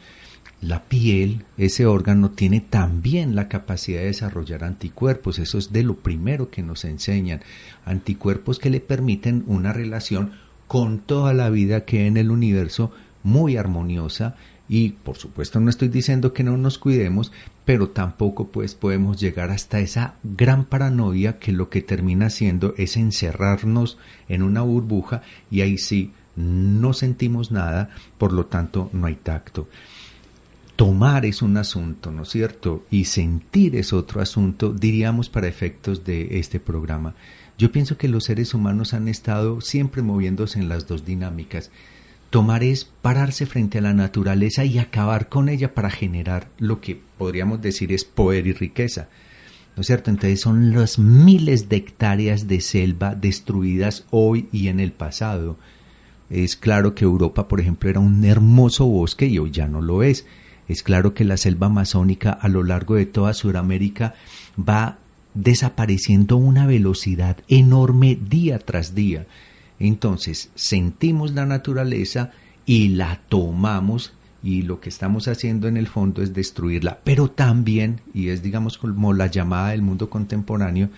La piel, ese órgano, tiene también la capacidad de desarrollar anticuerpos. Eso es de lo primero que nos enseñan. Anticuerpos que le permiten una relación con toda la vida que en el universo muy armoniosa y por supuesto no estoy diciendo que no nos cuidemos, pero tampoco pues podemos llegar hasta esa gran paranoia que lo que termina haciendo es encerrarnos en una burbuja y ahí sí no sentimos nada, por lo tanto no hay tacto tomar es un asunto, ¿no es cierto? Y sentir es otro asunto, diríamos para efectos de este programa. Yo pienso que los seres humanos han estado siempre moviéndose en las dos dinámicas. Tomar es pararse frente a la naturaleza y acabar con ella para generar lo que podríamos decir es poder y riqueza. ¿No es cierto? Entonces son las miles de hectáreas de selva destruidas hoy y en el pasado. Es claro que Europa, por ejemplo, era un hermoso bosque y hoy ya no lo es. Es claro que la selva amazónica a lo largo de toda Sudamérica va desapareciendo a una velocidad enorme día tras día. Entonces sentimos la naturaleza y la tomamos y lo que estamos haciendo en el fondo es destruirla, pero también, y es digamos como la llamada del mundo contemporáneo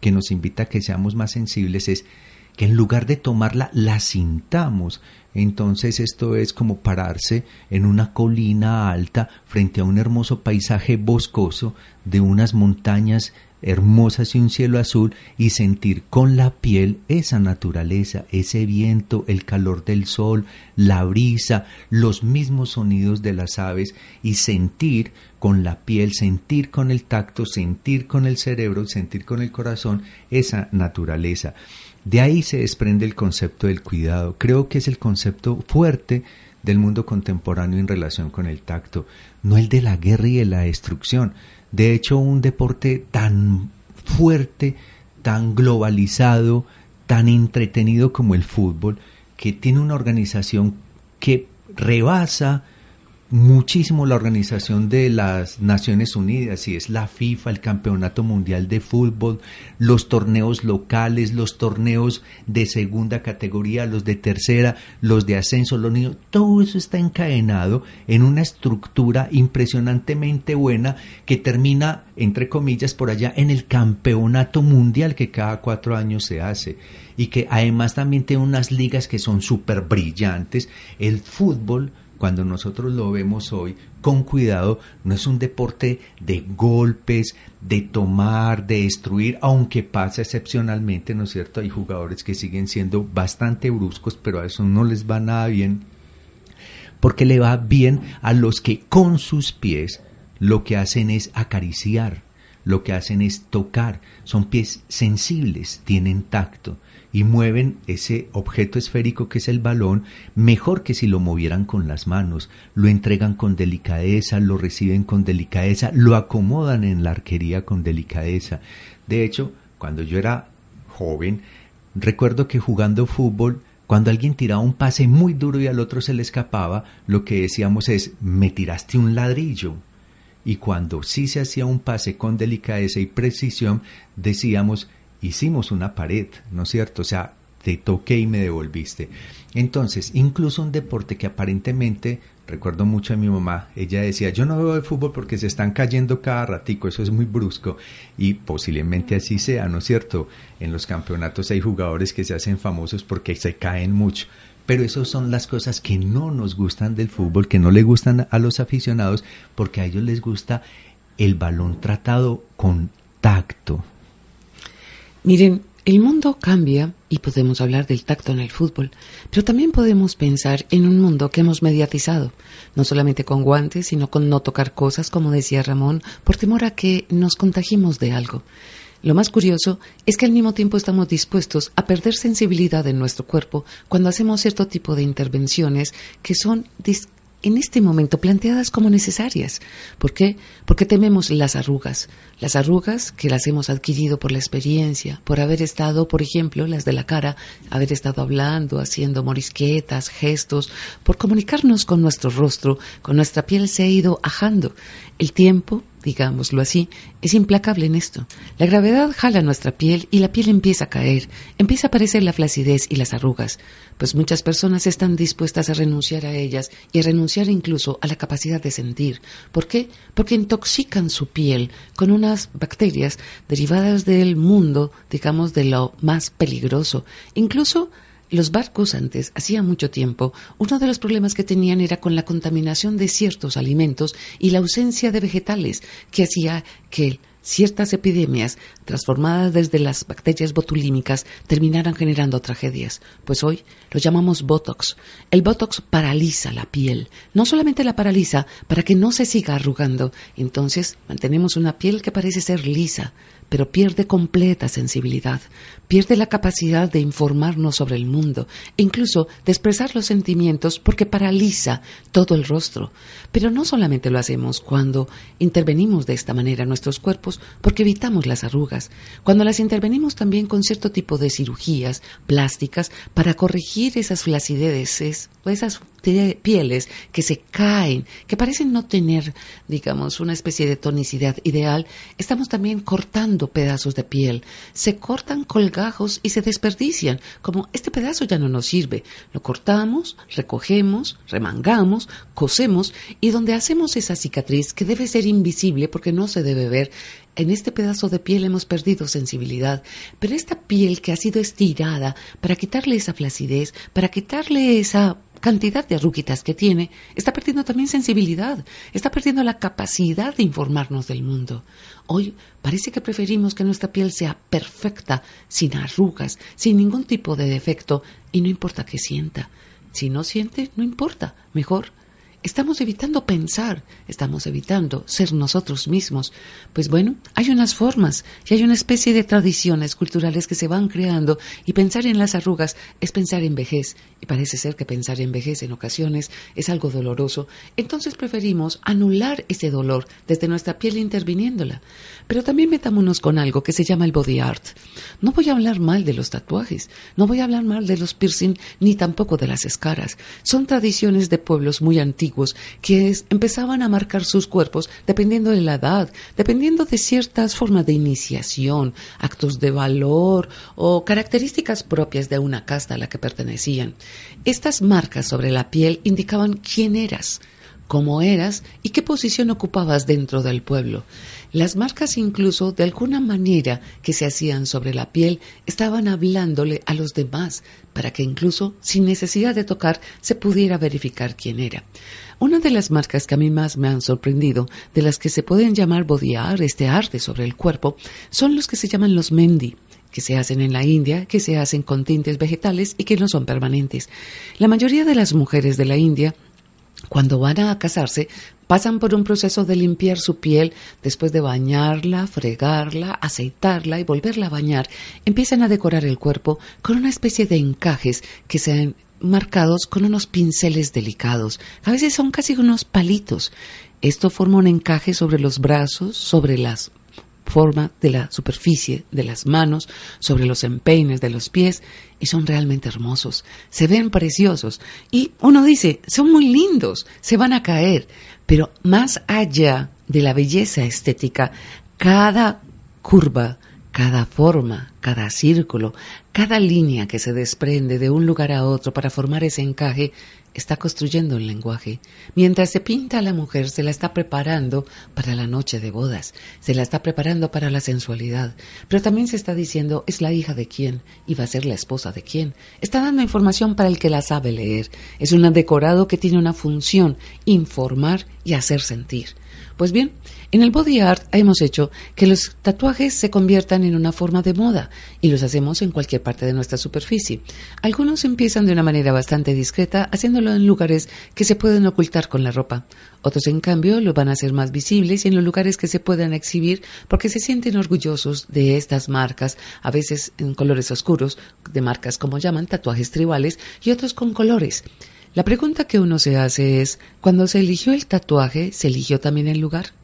que nos invita a que seamos más sensibles, es que en lugar de tomarla la sintamos. Entonces esto es como pararse en una colina alta frente a un hermoso paisaje boscoso de unas montañas hermosas y un cielo azul y sentir con la piel esa naturaleza, ese viento, el calor del sol, la brisa, los mismos sonidos de las aves y sentir con la piel, sentir con el tacto, sentir con el cerebro, sentir con el corazón esa naturaleza. De ahí se desprende el concepto del cuidado. Creo que es el concepto fuerte del mundo contemporáneo en relación con el tacto, no el de la guerra y de la destrucción, de hecho, un deporte tan fuerte, tan globalizado, tan entretenido como el fútbol, que tiene una organización que rebasa muchísimo la organización de las Naciones Unidas, y es la FIFA, el Campeonato Mundial de Fútbol, los torneos locales, los torneos de segunda categoría, los de tercera, los de ascenso, los niños, todo eso está encadenado en una estructura impresionantemente buena que termina, entre comillas, por allá en el Campeonato Mundial que cada cuatro años se hace y que además también tiene unas ligas que son súper brillantes. El fútbol cuando nosotros lo vemos hoy con cuidado, no es un deporte de golpes, de tomar, de destruir, aunque pasa excepcionalmente, ¿no es cierto? Hay jugadores que siguen siendo bastante bruscos, pero a eso no les va nada bien, porque le va bien a los que con sus pies lo que hacen es acariciar, lo que hacen es tocar, son pies sensibles, tienen tacto y mueven ese objeto esférico que es el balón mejor que si lo movieran con las manos, lo entregan con delicadeza, lo reciben con delicadeza, lo acomodan en la arquería con delicadeza. De hecho, cuando yo era joven, recuerdo que jugando fútbol cuando alguien tiraba un pase muy duro y al otro se le escapaba, lo que decíamos es, me tiraste un ladrillo. Y cuando sí se hacía un pase con delicadeza y precisión, decíamos, hicimos una pared, ¿no es cierto? O sea, te toqué y me devolviste. Entonces, incluso un deporte que aparentemente, recuerdo mucho a mi mamá, ella decía, yo no veo el fútbol porque se están cayendo cada ratico, eso es muy brusco, y posiblemente así sea, ¿no es cierto? En los campeonatos hay jugadores que se hacen famosos porque se caen mucho, pero esas son las cosas que no nos gustan del fútbol, que no le gustan a los aficionados, porque a ellos les gusta el balón tratado con tacto, Miren, el mundo cambia y podemos hablar del tacto en el fútbol, pero también podemos pensar en un mundo que hemos mediatizado, no solamente con guantes, sino con no tocar cosas, como decía Ramón, por temor a que nos contagiemos de algo. Lo más curioso es que al mismo tiempo estamos dispuestos a perder sensibilidad en nuestro cuerpo cuando hacemos cierto tipo de intervenciones que son en este momento planteadas como necesarias. ¿Por qué? Porque tememos las arrugas. Las arrugas que las hemos adquirido por la experiencia, por haber estado, por ejemplo, las de la cara, haber estado hablando, haciendo morisquetas, gestos, por comunicarnos con nuestro rostro, con nuestra piel se ha ido ajando. El tiempo, digámoslo así, es implacable en esto. La gravedad jala nuestra piel y la piel empieza a caer, empieza a aparecer la flacidez y las arrugas, pues muchas personas están dispuestas a renunciar a ellas y a renunciar incluso a la capacidad de sentir. ¿Por qué? Porque intoxican su piel con unas bacterias derivadas del mundo, digamos, de lo más peligroso. Incluso los barcos antes, hacía mucho tiempo, uno de los problemas que tenían era con la contaminación de ciertos alimentos y la ausencia de vegetales, que hacía que ciertas epidemias, transformadas desde las bacterias botulímicas, terminaran generando tragedias. Pues hoy lo llamamos Botox. El Botox paraliza la piel. No solamente la paraliza para que no se siga arrugando, entonces mantenemos una piel que parece ser lisa, pero pierde completa sensibilidad, pierde la capacidad de informarnos sobre el mundo e incluso de expresar los sentimientos porque paraliza todo el rostro. Pero no solamente lo hacemos cuando intervenimos de esta manera en nuestros cuerpos porque evitamos las arrugas, cuando las intervenimos también con cierto tipo de cirugías plásticas para corregir esas flacideces o esas pieles que se caen, que parecen no tener, digamos, una especie de tonicidad ideal, estamos también cortando pedazos de piel. Se cortan y se desperdician, como este pedazo ya no nos sirve. Lo cortamos, recogemos, remangamos, cosemos y donde hacemos esa cicatriz que debe ser invisible porque no se debe ver, en este pedazo de piel hemos perdido sensibilidad, pero esta piel que ha sido estirada para quitarle esa flacidez, para quitarle esa cantidad de arruguitas que tiene, está perdiendo también sensibilidad, está perdiendo la capacidad de informarnos del mundo. Hoy parece que preferimos que nuestra piel sea perfecta, sin arrugas, sin ningún tipo de defecto, y no importa que sienta. Si no siente, no importa, mejor Estamos evitando pensar, estamos evitando ser nosotros mismos. Pues bueno, hay unas formas y hay una especie de tradiciones culturales que se van creando y pensar en las arrugas es pensar en vejez. Y parece ser que pensar en vejez en ocasiones es algo doloroso. Entonces preferimos anular ese dolor desde nuestra piel interviniéndola. Pero también metámonos con algo que se llama el body art. No voy a hablar mal de los tatuajes, no voy a hablar mal de los piercing ni tampoco de las escaras. Son tradiciones de pueblos muy antiguos que empezaban a marcar sus cuerpos dependiendo de la edad, dependiendo de ciertas formas de iniciación, actos de valor o características propias de una casta a la que pertenecían. Estas marcas sobre la piel indicaban quién eras, cómo eras y qué posición ocupabas dentro del pueblo. Las marcas incluso, de alguna manera que se hacían sobre la piel, estaban hablándole a los demás, para que incluso, sin necesidad de tocar, se pudiera verificar quién era. Una de las marcas que a mí más me han sorprendido, de las que se pueden llamar bodiar, este arte sobre el cuerpo, son los que se llaman los mendi que se hacen en la India, que se hacen con tintes vegetales y que no son permanentes. La mayoría de las mujeres de la India cuando van a casarse, pasan por un proceso de limpiar su piel después de bañarla, fregarla, aceitarla y volverla a bañar. Empiezan a decorar el cuerpo con una especie de encajes que sean marcados con unos pinceles delicados. A veces son casi unos palitos. Esto forma un encaje sobre los brazos, sobre las forma de la superficie de las manos, sobre los empeines de los pies, y son realmente hermosos, se ven preciosos. Y uno dice, son muy lindos, se van a caer, pero más allá de la belleza estética, cada curva, cada forma, cada círculo, cada línea que se desprende de un lugar a otro para formar ese encaje está construyendo un lenguaje. Mientras se pinta a la mujer, se la está preparando para la noche de bodas, se la está preparando para la sensualidad, pero también se está diciendo es la hija de quién y va a ser la esposa de quién. Está dando información para el que la sabe leer. Es un decorado que tiene una función, informar y hacer sentir. Pues bien, en el body art hemos hecho que los tatuajes se conviertan en una forma de moda y los hacemos en cualquier parte de nuestra superficie. Algunos empiezan de una manera bastante discreta, haciéndolo en lugares que se pueden ocultar con la ropa. Otros, en cambio, lo van a hacer más visibles y en los lugares que se puedan exhibir porque se sienten orgullosos de estas marcas, a veces en colores oscuros, de marcas como llaman tatuajes tribales y otros con colores. La pregunta que uno se hace es, cuando se eligió el tatuaje, ¿se eligió también el lugar?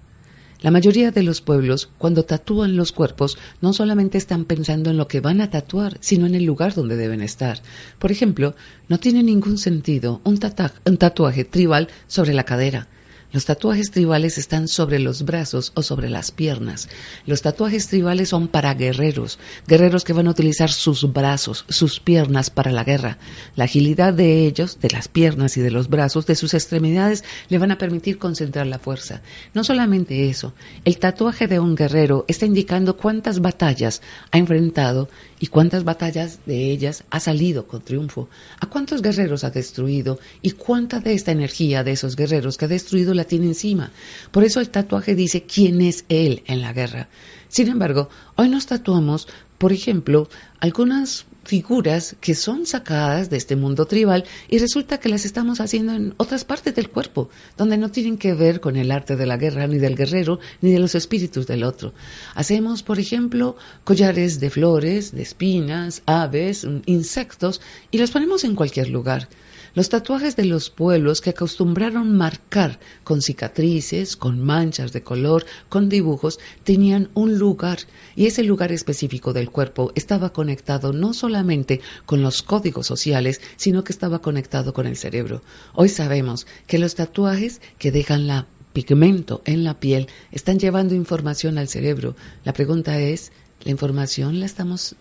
La mayoría de los pueblos, cuando tatúan los cuerpos, no solamente están pensando en lo que van a tatuar, sino en el lugar donde deben estar. Por ejemplo, no tiene ningún sentido un, un tatuaje tribal sobre la cadera. Los tatuajes tribales están sobre los brazos o sobre las piernas. Los tatuajes tribales son para guerreros, guerreros que van a utilizar sus brazos, sus piernas para la guerra. La agilidad de ellos, de las piernas y de los brazos, de sus extremidades, le van a permitir concentrar la fuerza. No solamente eso, el tatuaje de un guerrero está indicando cuántas batallas ha enfrentado y cuántas batallas de ellas ha salido con triunfo, a cuántos guerreros ha destruido y cuánta de esta energía de esos guerreros que ha destruido la tiene encima. Por eso el tatuaje dice quién es él en la guerra. Sin embargo, hoy nos tatuamos, por ejemplo, algunas figuras que son sacadas de este mundo tribal y resulta que las estamos haciendo en otras partes del cuerpo, donde no tienen que ver con el arte de la guerra, ni del guerrero, ni de los espíritus del otro. Hacemos, por ejemplo, collares de flores, de espinas, aves, insectos, y los ponemos en cualquier lugar. Los tatuajes de los pueblos que acostumbraron marcar con cicatrices, con manchas de color, con dibujos, tenían un lugar y ese lugar específico del cuerpo estaba conectado no solamente con los códigos sociales, sino que estaba conectado con el cerebro. Hoy sabemos que los tatuajes que dejan la pigmento en la piel están llevando información al cerebro. La pregunta es, ¿la información la estamos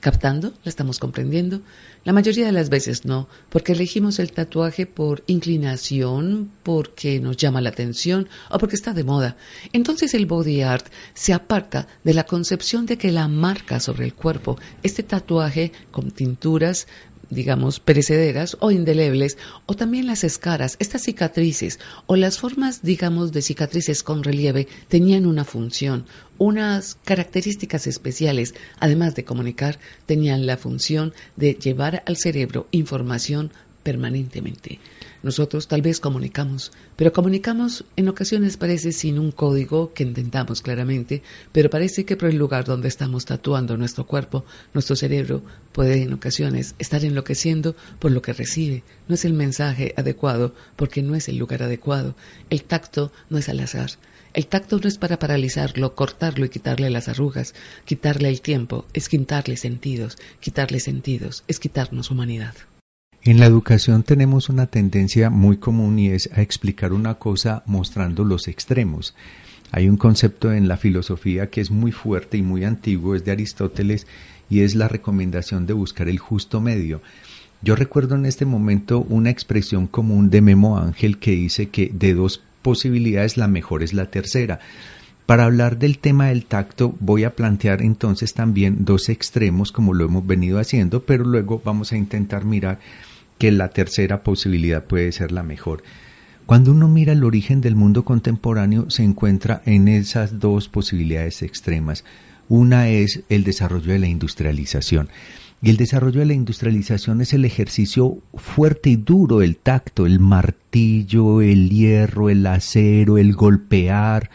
captando? ¿La estamos comprendiendo? La mayoría de las veces no, porque elegimos el tatuaje por inclinación, porque nos llama la atención o porque está de moda. Entonces el body art se aparta de la concepción de que la marca sobre el cuerpo, este tatuaje con tinturas digamos, perecederas o indelebles, o también las escaras, estas cicatrices o las formas, digamos, de cicatrices con relieve tenían una función, unas características especiales, además de comunicar, tenían la función de llevar al cerebro información permanentemente. Nosotros tal vez comunicamos, pero comunicamos en ocasiones parece sin un código que entendamos claramente, pero parece que por el lugar donde estamos tatuando nuestro cuerpo, nuestro cerebro puede en ocasiones estar enloqueciendo por lo que recibe. No es el mensaje adecuado porque no es el lugar adecuado. El tacto no es al azar. El tacto no es para paralizarlo, cortarlo y quitarle las arrugas, quitarle el tiempo, es quitarle sentidos, quitarle sentidos, es quitarnos humanidad. En la educación tenemos una tendencia muy común y es a explicar una cosa mostrando los extremos. Hay un concepto en la filosofía que es muy fuerte y muy antiguo, es de Aristóteles, y es la recomendación de buscar el justo medio. Yo recuerdo en este momento una expresión común de Memo Ángel que dice que de dos posibilidades la mejor es la tercera. Para hablar del tema del tacto voy a plantear entonces también dos extremos como lo hemos venido haciendo, pero luego vamos a intentar mirar que la tercera posibilidad puede ser la mejor. Cuando uno mira el origen del mundo contemporáneo, se encuentra en esas dos posibilidades extremas. Una es el desarrollo de la industrialización. Y el desarrollo de la industrialización es el ejercicio fuerte y duro del tacto, el martillo, el hierro, el acero, el golpear,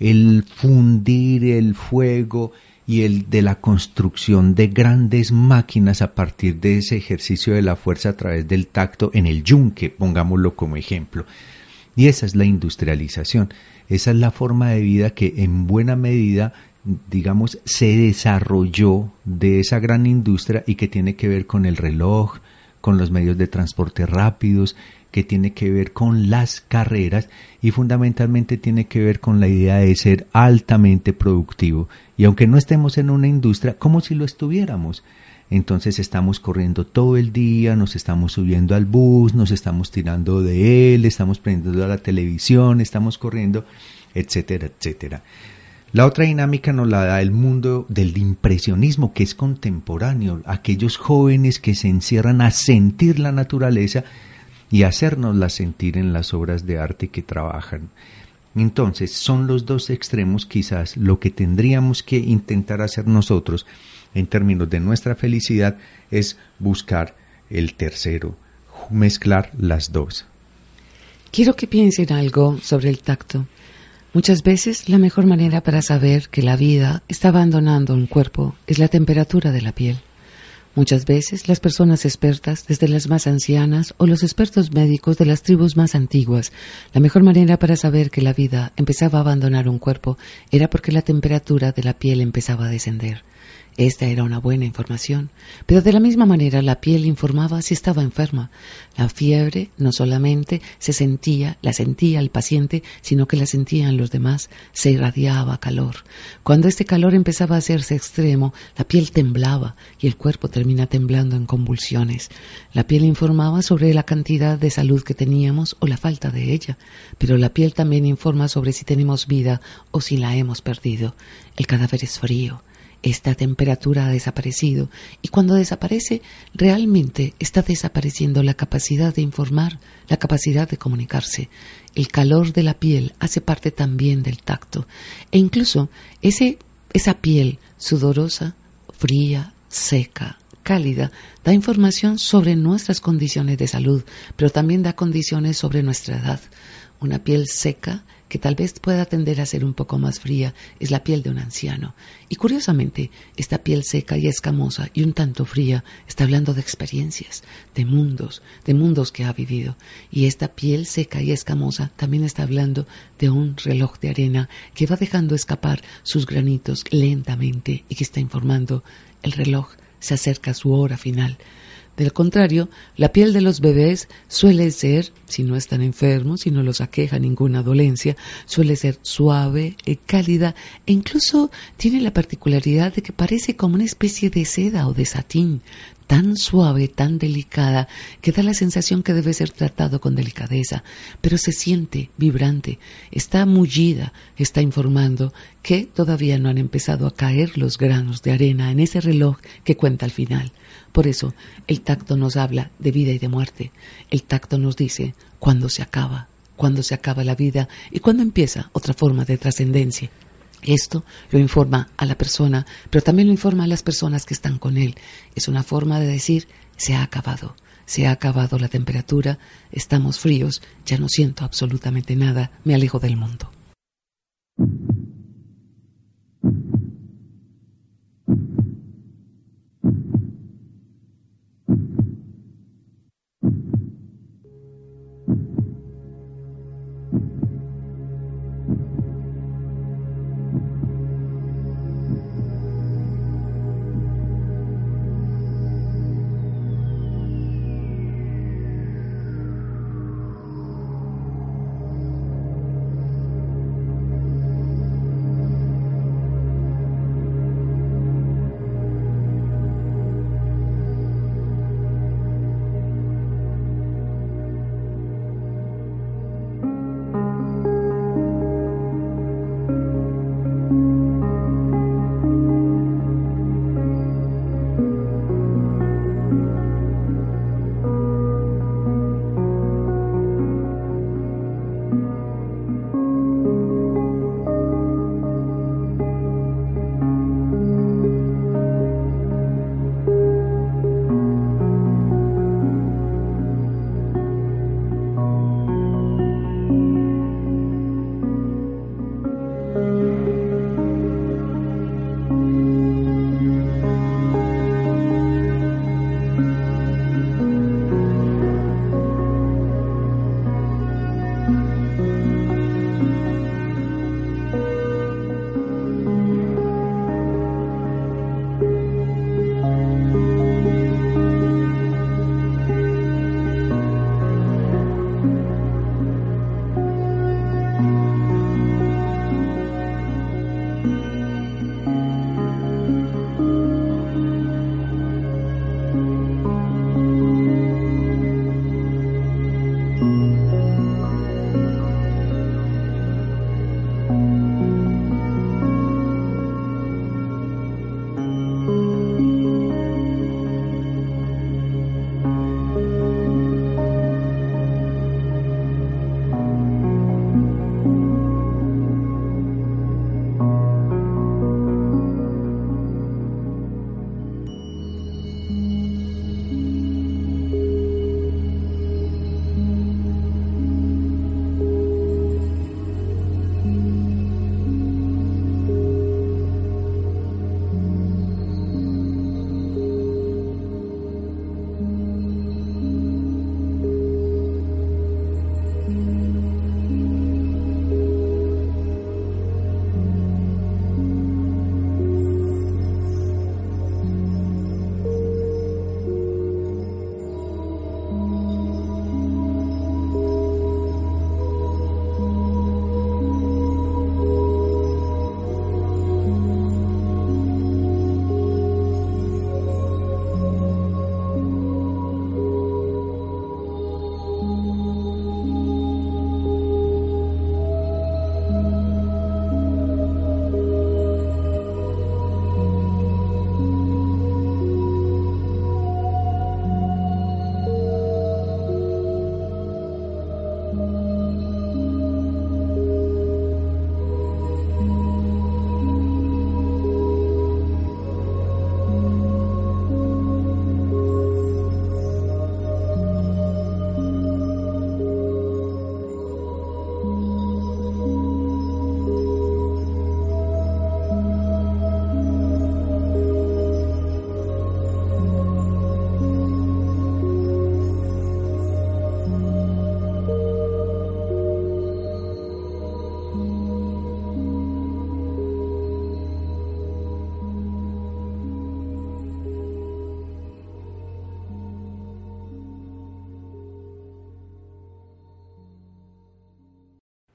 el fundir el fuego, y el de la construcción de grandes máquinas a partir de ese ejercicio de la fuerza a través del tacto en el yunque, pongámoslo como ejemplo. Y esa es la industrialización, esa es la forma de vida que en buena medida, digamos, se desarrolló de esa gran industria y que tiene que ver con el reloj, con los medios de transporte rápidos, que tiene que ver con las carreras y fundamentalmente tiene que ver con la idea de ser altamente productivo. Y aunque no estemos en una industria, como si lo estuviéramos. Entonces estamos corriendo todo el día, nos estamos subiendo al bus, nos estamos tirando de él, estamos prendiendo la televisión, estamos corriendo, etcétera, etcétera. La otra dinámica nos la da el mundo del impresionismo, que es contemporáneo, aquellos jóvenes que se encierran a sentir la naturaleza y hacérnosla sentir en las obras de arte que trabajan. Entonces, son los dos extremos quizás lo que tendríamos que intentar hacer nosotros en términos de nuestra felicidad es buscar el tercero, mezclar las dos. Quiero que piensen algo sobre el tacto. Muchas veces la mejor manera para saber que la vida está abandonando un cuerpo es la temperatura de la piel. Muchas veces las personas expertas, desde las más ancianas o los expertos médicos de las tribus más antiguas, la mejor manera para saber que la vida empezaba a abandonar un cuerpo era porque la temperatura de la piel empezaba a descender. Esta era una buena información, pero de la misma manera la piel informaba si estaba enferma. La fiebre no solamente se sentía, la sentía el paciente, sino que la sentían los demás, se irradiaba calor. Cuando este calor empezaba a hacerse extremo, la piel temblaba y el cuerpo termina temblando en convulsiones. La piel informaba sobre la cantidad de salud que teníamos o la falta de ella, pero la piel también informa sobre si tenemos vida o si la hemos perdido. El cadáver es frío esta temperatura ha desaparecido y cuando desaparece realmente está desapareciendo la capacidad de informar, la capacidad de comunicarse. El calor de la piel hace parte también del tacto e incluso ese, esa piel sudorosa, fría, seca, cálida, da información sobre nuestras condiciones de salud, pero también da condiciones sobre nuestra edad. Una piel seca que tal vez pueda tender a ser un poco más fría es la piel de un anciano. Y curiosamente, esta piel seca y escamosa y un tanto fría está hablando de experiencias, de mundos, de mundos que ha vivido. Y esta piel seca y escamosa también está hablando de un reloj de arena que va dejando escapar sus granitos lentamente y que está informando el reloj se acerca a su hora final. Del contrario, la piel de los bebés suele ser, si no están enfermos, si no los aqueja ninguna dolencia, suele ser suave, eh, cálida e incluso tiene la particularidad de que parece como una especie de seda o de satín, tan suave, tan delicada, que da la sensación que debe ser tratado con delicadeza, pero se siente vibrante, está mullida, está informando que todavía no han empezado a caer los granos de arena en ese reloj que cuenta al final. Por eso el tacto nos habla de vida y de muerte. El tacto nos dice cuándo se acaba, cuándo se acaba la vida y cuándo empieza otra forma de trascendencia. Esto lo informa a la persona, pero también lo informa a las personas que están con él. Es una forma de decir, se ha acabado, se ha acabado la temperatura, estamos fríos, ya no siento absolutamente nada, me alejo del mundo.